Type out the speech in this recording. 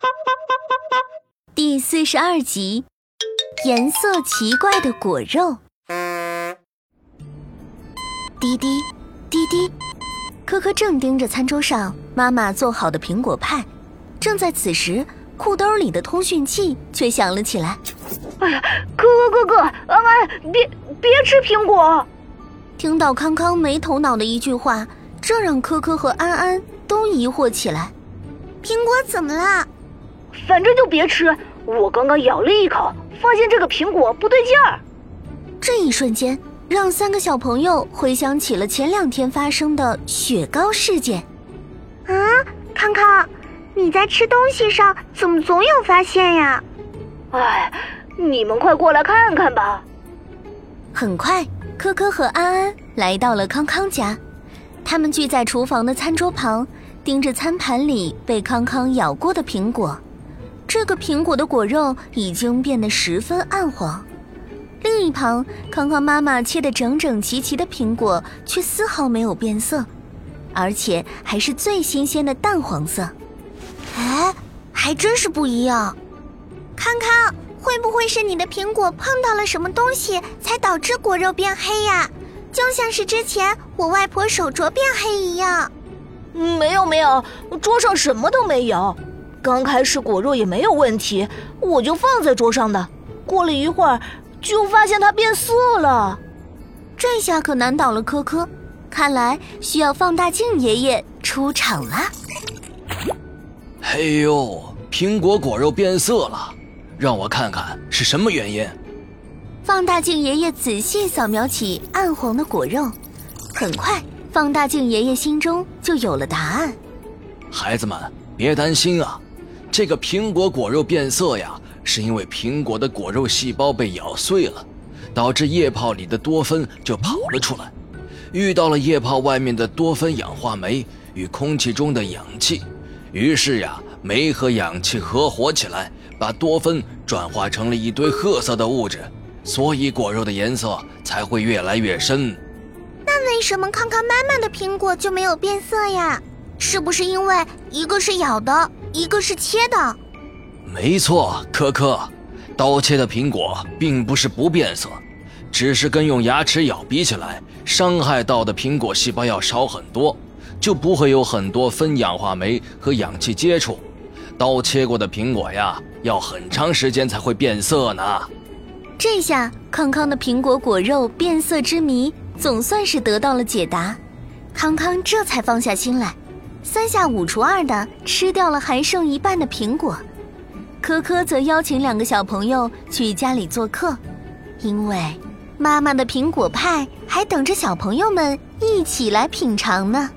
第四十二集，颜色奇怪的果肉。滴滴滴滴，科科正盯着餐桌上妈妈做好的苹果派，正在此时，裤兜里的通讯器却响了起来。哎呀，哥哥哥哥，安安，别别吃苹果！听到康康没头脑的一句话，这让科科和安安都疑惑起来。苹果怎么了？反正就别吃。我刚刚咬了一口，发现这个苹果不对劲儿。这一瞬间，让三个小朋友回想起了前两天发生的雪糕事件。啊，康康，你在吃东西上怎么总有发现呀？哎，你们快过来看看吧。很快，科科和安安来到了康康家，他们聚在厨房的餐桌旁，盯着餐盘里被康康咬过的苹果。这个苹果的果肉已经变得十分暗黄，另一旁，康康妈妈切的整整齐齐的苹果却丝毫没有变色，而且还是最新鲜的淡黄色。哎，还真是不一样。康康，会不会是你的苹果碰到了什么东西，才导致果肉变黑呀？就像是之前我外婆手镯变黑一样。没有没有，桌上什么都没有。刚开始果肉也没有问题，我就放在桌上的。过了一会儿，就发现它变色了。这下可难倒了科科，看来需要放大镜爷爷出场了。嘿呦，苹果果肉变色了，让我看看是什么原因。放大镜爷爷仔细扫描起暗黄的果肉，很快，放大镜爷爷心中就有了答案。孩子们，别担心啊。这个苹果果肉变色呀，是因为苹果的果肉细胞被咬碎了，导致液泡里的多酚就跑了出来，遇到了液泡外面的多酚氧化酶与空气中的氧气，于是呀，酶和氧气合伙起来，把多酚转化成了一堆褐色的物质，所以果肉的颜色才会越来越深。那为什么康康妈妈的苹果就没有变色呀？是不是因为一个是咬的，一个是切的？没错，科科，刀切的苹果并不是不变色，只是跟用牙齿咬比起来，伤害到的苹果细胞要少很多，就不会有很多分氧化酶和氧气接触。刀切过的苹果呀，要很长时间才会变色呢。这下康康的苹果果肉变色之谜总算是得到了解答，康康这才放下心来。三下五除二的吃掉了还剩一半的苹果，科科则邀请两个小朋友去家里做客，因为妈妈的苹果派还等着小朋友们一起来品尝呢。